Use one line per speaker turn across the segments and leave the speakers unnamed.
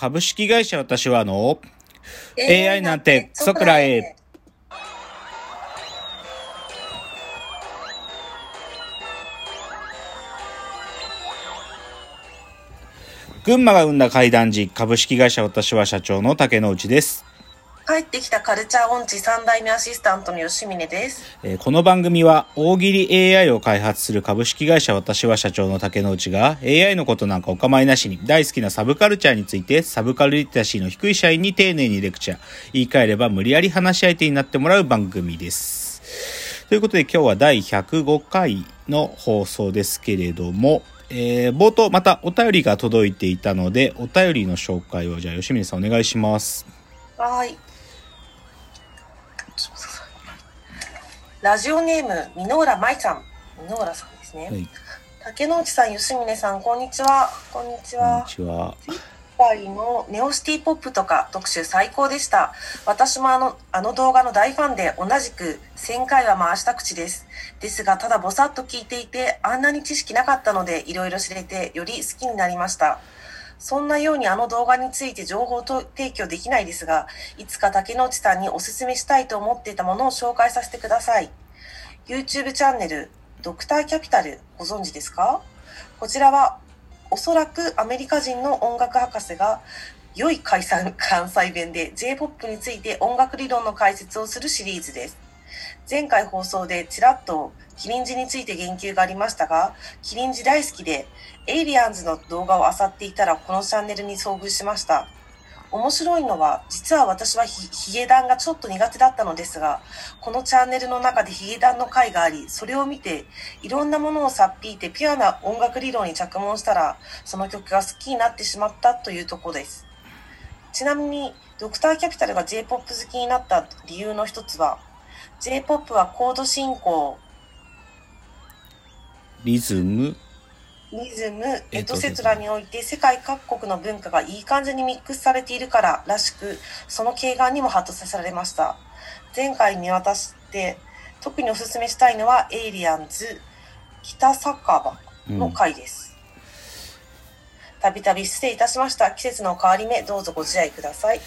株式会社私はの AI なんてクソくらえ。群馬が生んだ怪談時株式会社私は社長の竹之内です。
帰ってきたカルチャー音痴3代目アシスタントの吉峰です。
えーこの番組は大喜利 AI を開発する株式会社私は社長の竹之内が AI のことなんかお構いなしに大好きなサブカルチャーについてサブカルリテラシーの低い社員に丁寧にレクチャー言い換えれば無理やり話し相手になってもらう番組です。ということで今日は第105回の放送ですけれども、えー冒頭またお便りが届いていたのでお便りの紹介をじゃあ吉峰さんお願いします。
はーい。ラジオネーム、箕浦舞さん。箕浦さんですね。
はい、
竹之内さん、吉峰さん、こんにちは。こんにち
こんに
は。
ちは。
今回のネオシティポップとか特集最高でした。私もあの、あの動画の大ファンで同じく1000回は回した口です。ですが、ただぼさっと聞いていて、あんなに知識なかったので、いろいろ知れて、より好きになりました。そんなようにあの動画について情報と提供できないですが、いつか竹之内さんにお勧めしたいと思っていたものを紹介させてください。YouTube チャンネル、ドクターキャピタル、ご存知ですか？こちらは、おそらくアメリカ人の音楽博士が、良い解散関西弁で J-POP について音楽理論の解説をするシリーズです。前回放送でちらっとキリンジについて言及がありましたが、キリンジ大好きで、エイリアンズの動画を漁っていたらこのチャンネルに遭遇しました。面白いのは、実は私はヒゲダンがちょっと苦手だったのですが、このチャンネルの中でヒゲダンの回があり、それを見て、いろんなものをさっぴいてピュアな音楽理論に着目したら、その曲が好きになってしまったというとこです。ちなみに、ドクターキャピタルが J-POP 好きになった理由の一つは、J-POP はコード進行、
リズム、
リズム、
えっと
エトセトラにおいて世界各国の文化がいい感じにミックスされているかららしく、その形眼にもハッとさせられました。前回見渡して、特にお勧めしたいのはエイリアンズ北酒場の回です。たびたび失礼いたしました。季節の変わり目、どうぞご自愛ください。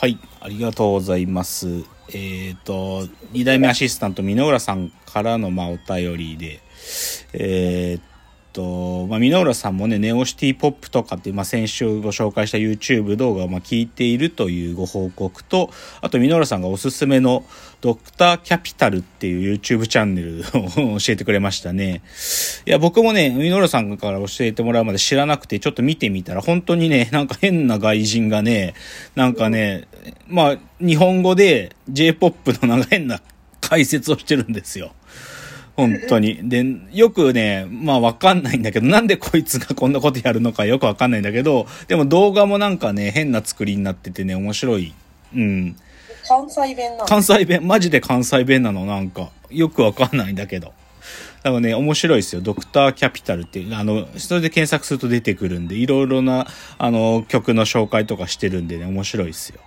はい、ありがとうございます。えっ、と、2代目アシスタント、箕浦さんからの、まあ、お便りで、えっ、と、まあ、箕浦さんもね、ネオシティポップとかって、まあ、先週ご紹介した YouTube 動画を、まあ、聞いているというご報告と、あと、箕浦さんがおすすめの、ドクターキャピタルっていう YouTube チャンネルを 教えてくれましたね。いや、僕もね、箕浦さんから教えてもらうまで知らなくて、ちょっと見てみたら、本当にね、なんか変な外人がね、なんかね、まあ、日本語で J-POP のなんか変な解説をしてるんですよ。本当に。で、よくね、まあわかんないんだけど、なんでこいつがこんなことやるのかよくわかんないんだけど、でも動画もなんかね、変な作りになっててね、面白い。うん。
関西弁なの？
関西弁、マジで関西弁なの、なんか。よくわかんないんだけど。だからね、面白いですよ。ドクターキャピタルっていう、あの、それで検索すると出てくるんで、いろいろな、あの、曲の紹介とかしてるんでね、面白いですよ。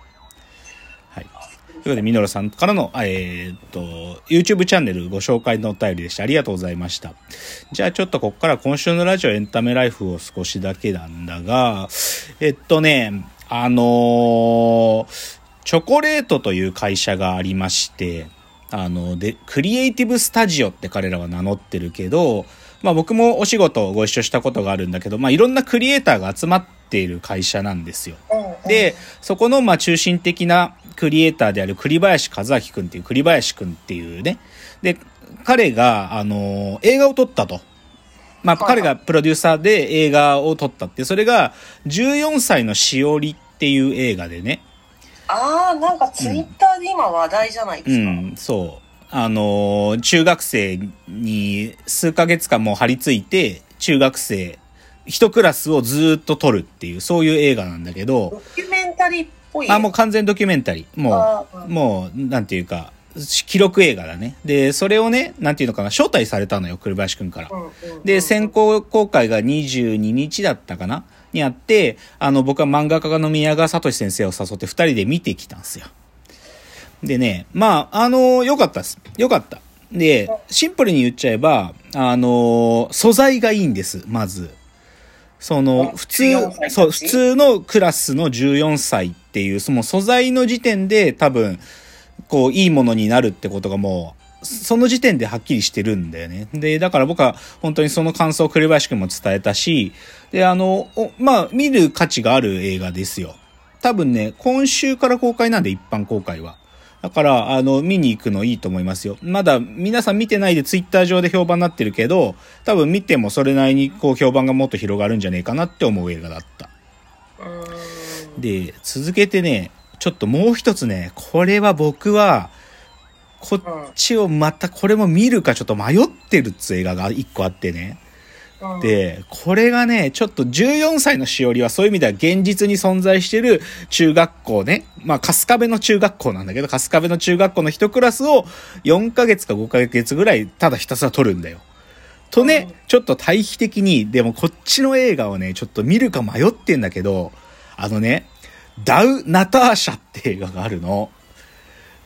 ということで、ミノルさんからの、えーっと、YouTube チャンネルご紹介のお便りでした。ありがとうございました。じゃあちょっとここから今週のラジオエンタメライフを少しだけなんだが、えっとね、あのーチョコレートという会社がありまして、あの、で、クリエイティブスタジオって彼らは名乗ってるけど、まあ僕もお仕事をご一緒したことがあるんだけど、まあいろんなクリエイターが集まっている会社なんですよ。
うんうん
で、そこのまあ中心的なクリエイターである栗林和明くんっていう栗林くんっていうね。で、彼が、あの、映画を撮ったと。まあ
はい
彼がプロデューサーで映画を撮ったって、それが14歳のしおりっていう映画でね。
ああ、なんかツイッターで今話題じゃないですか。
うん、そう。あのー中学生に数ヶ月間もう張り付いて、中学生、一クラスをずーっと撮るっていう、そういう映画なんだけど、
ドキュメンタリーっぽい？
あ、もう完全ドキュメンタリー。もう、もう、なんていうか、記録映画だね。で、それをね、なんていうのかな、招待されたのよ、栗林くんから。で、先行公開が22日だったかな？にあって、あの、僕は漫画家の宮川聡先生を誘って二人で見てきたんですよ。でね、まあ、あの良かったです。良かった。で、シンプルに言っちゃえば、あの素材がいいんです、まず。その、普通
14歳た、ち
そう、普通のクラスの14歳っていう、その素材の時点で多分、こう、いいものになるってことがもう、その時点ではっきりしてるんだよね。で、だから僕は本当にその感想を栗林くんも伝えたし、で、あの、おまあ、見る価値がある映画ですよ。多分ね、今週から公開なんで、一般公開は。だから、あの、見に行くのいいと思いますよ。まだ皆さん見てないでツイッター上で評判になってるけど、多分見てもそれなりにこう評判がもっと広がるんじゃねえかなって思う映画だった。で、続けてね、ちょっともう一つね、これは僕は、こっちをまたこれも見るかちょっと迷ってるっつ映画が一個あってね。
うん、
で、これがね、ちょっと14歳のしおりはそういう意味では現実に存在してる中学校ね。まあ、春日部の中学校なんだけど、春日部の中学校の一クラスを4ヶ月か5ヶ月ぐらいただひたすら撮るんだよ。とね、ちょっと対比的に、でもこっちの映画をね、ちょっと見るか迷ってんだけど、あのね、ダウ・ナターシャって映画があるの。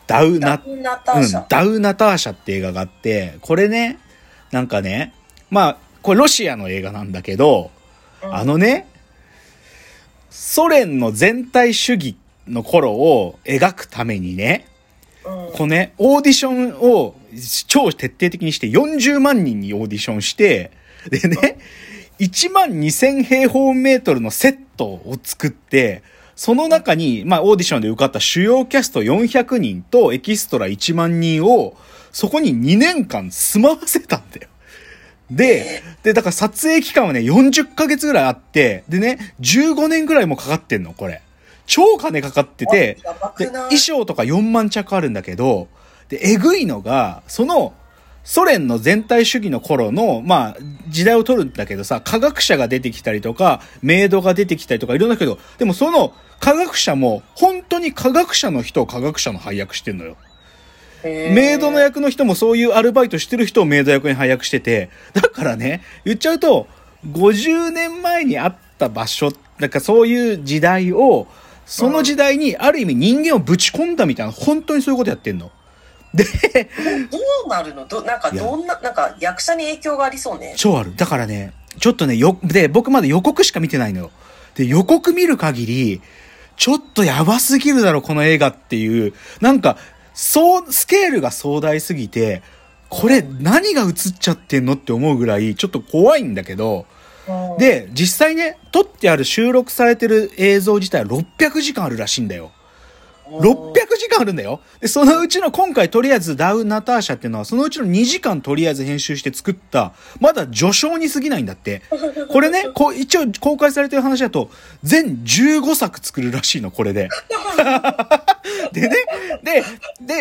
ダウ・ナ
ダウナターシャ。、
うんダウ・ナターシャって映画があって、これね、なんかね、まあ、これロシアの映画なんだけど、
うん。
あのね、ソ連の全体主義の頃を描くためにね、
うん。
このね、オーディションを超徹底的にして40万人にオーディションして、でね、1万2000平方メートルのセットを作って、その中に、まあオーディションで受かった主要キャスト400人とエキストラ1万人を、そこに2年間住まわせたんだよ。で、で、だから撮影期間はね、40ヶ月ぐらいあって、でね、15年ぐらいもかかってんの、これ。超金かかってて、で、衣装とか4万着あるんだけど、で、えぐいのが、その、ソ連の全体主義の頃の、まあ、時代を取るんだけどさ、科学者が出てきたりとか、メイドが出てきたりとかいろんなけど、でもその科学者も、本当に科学者の人を科学者の配役してんのよ。メイドの役の人もそういうアルバイトしてる人をメイド役に配役してて、だからね、言っちゃうと、50年前にあった場所、なんかそういう時代を、その時代にある意味人間をぶち込んだみたいな、本当にそういうことやってんの。で、
どうなるの？どなんかどんな、なんか役者に影響がありそうね。
超ある。だからね、ちょっとね、よ、で、僕まだ予告しか見てないのよ。で、予告見る限り、ちょっとやばすぎるだろ、この映画っていう、なんか、そう、スケールが壮大すぎて、これ何が映っちゃってんの？って思うぐらい、ちょっと怖いんだけど、
うん、
で、実際ね、撮ってある収録されてる映像自体は600時間あるらしいんだよ。600時間あるんだよ。で、そのうちの今回とりあえずダウ・ナターシャっていうのは、そのうちの2時間とりあえず編集して作った、まだ序章に過ぎないんだって。これね、こう、一応公開されてる話だと、全15作作るらしいの、これで。でね、で、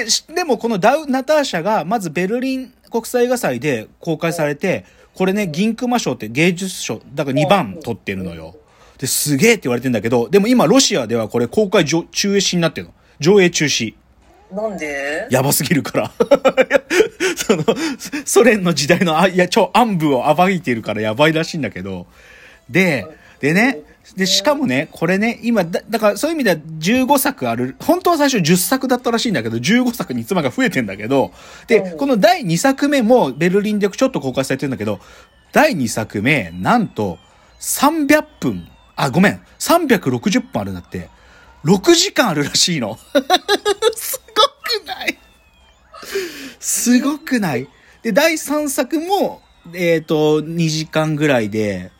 で、しでもこのダウ・ナターシャが、まずベルリン国際映画祭で公開されて、これね、銀熊賞って芸術賞、だから2番取ってるのよ。で、すげえって言われてんだけど、でも今ロシアではこれ公開上中止になってるの。上映中止。
なんで？
やばすぎるから。その、ソ連の時代の、あ、いや、超暗部を暴いてるからやばいらしいんだけど。で、でね、で、しかもね、これね、今、だ、だからそういう意味では15作ある、本当は最初10作だったらしいんだけど、15作に妻が増えてんだけど、で、
うん
この第2作目もベルリンでちょっと公開されてるんだけど、第2作目、なんと、300分、あ、ごめん、360分あるんだって、6時間あるらしいの。すごくない？すごくない？で、第3作も、えっ、と、2時間ぐらいで、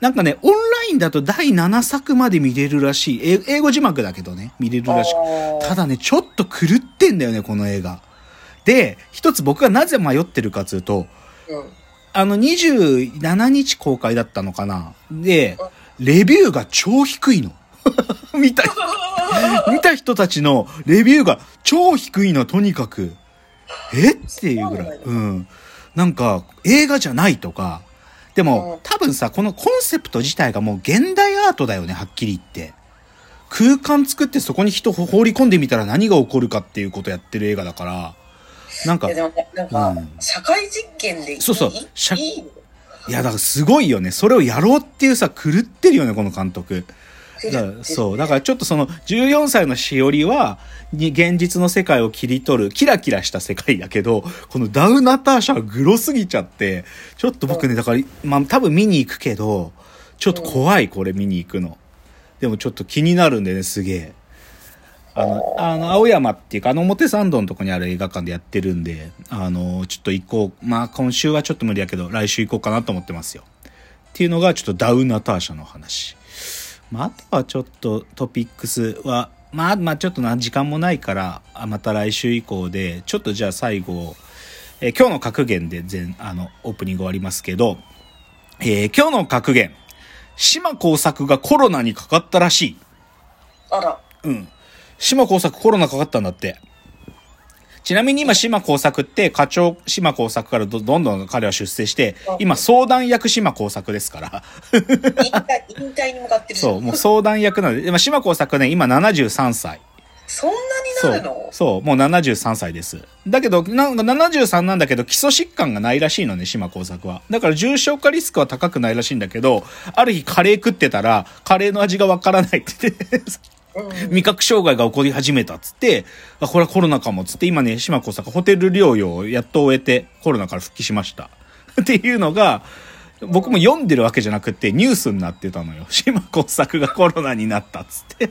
なんかね、オンラインだと第7作まで見れるらしい。え英語字幕だけどね、見れるらしい。ただね、ちょっと狂ってんだよね、この映画。で、一つ僕がなぜ迷ってるかというと、
うん。
あの、27日公開だったのかなで、レビューが超低いの。見た、見た人たちのレビューが超低いの、とにかく。え？っていうぐらい。うん。なんか、映画じゃないとか。で
うん
も、多分さ、このコンセプト自体がもう現代アートだよね、はっきり言って。空間作ってそこに人放り込んでみたら何が起こるかっていうことやってる映画だから。なんか
なんか、
うん
社会実験でいい？
そうそう
い
社
いいの
いや、だからすごいよね。それをやろうっていうさ、狂ってるよね、この監督。だからそう。だからちょっとその、14歳のしおりは、に現実の世界を切り取る、キラキラした世界だけど、このダウナターシャはグロすぎちゃって、ちょっと僕ね、だから、まあ多分見に行くけど、ちょっと怖い、これ見に行くの。でもちょっと気になるんでね、すげえ。あの、あの、青山っていうか、あの表参道のとこにある映画館でやってるんで、あの、ちょっと行こう。まあ今週はちょっと無理やけど、来週行こうかなと思ってますよ。っていうのがちょっとダウナターシャの話。まあ、あとはちょっとトピックスは、まあ、まあちょっとな、時間もないから、あまた来週以降で、ちょっとじゃあ最後、えー今日の格言で全、あの、オープニング終わりますけど、えー今日の格言。島耕作がコロナにかかったらしい。
あら。
うん。島耕作コロナかかったんだって。ちなみに今島耕作って課長島耕作からどどんどん彼は出世して、今相談役島耕作ですから。
引退、引退に向かってる
そう、もう相談役なので、でも島耕作ね、今73歳。
そんなになるの、
そう、もう73歳です。だけど、なんか73なんだけど、基礎疾患がないらしいのね、島耕作は。だから重症化リスクは高くないらしいんだけど、ある日カレー食ってたら、カレーの味がわからないって言って、
うん。
味覚障害が起こり始めたっつって、あ、これはコロナかもっつって、今ね、島耕作ホテル療養をやっと終えて、コロナから復帰しました。っていうのが、僕も読んでるわけじゃなくて、ニュースになってたのよ。島耕作がコロナになったっつって。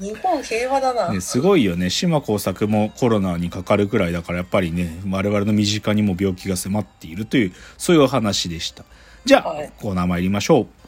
日本平和だな。
ね、すごいよね。島耕作もコロナにかかるくらいだから、やっぱりね、我々の身近にも病気が迫っているという、そういうお話でした。じゃあ、
はい
コーナー参りましょう。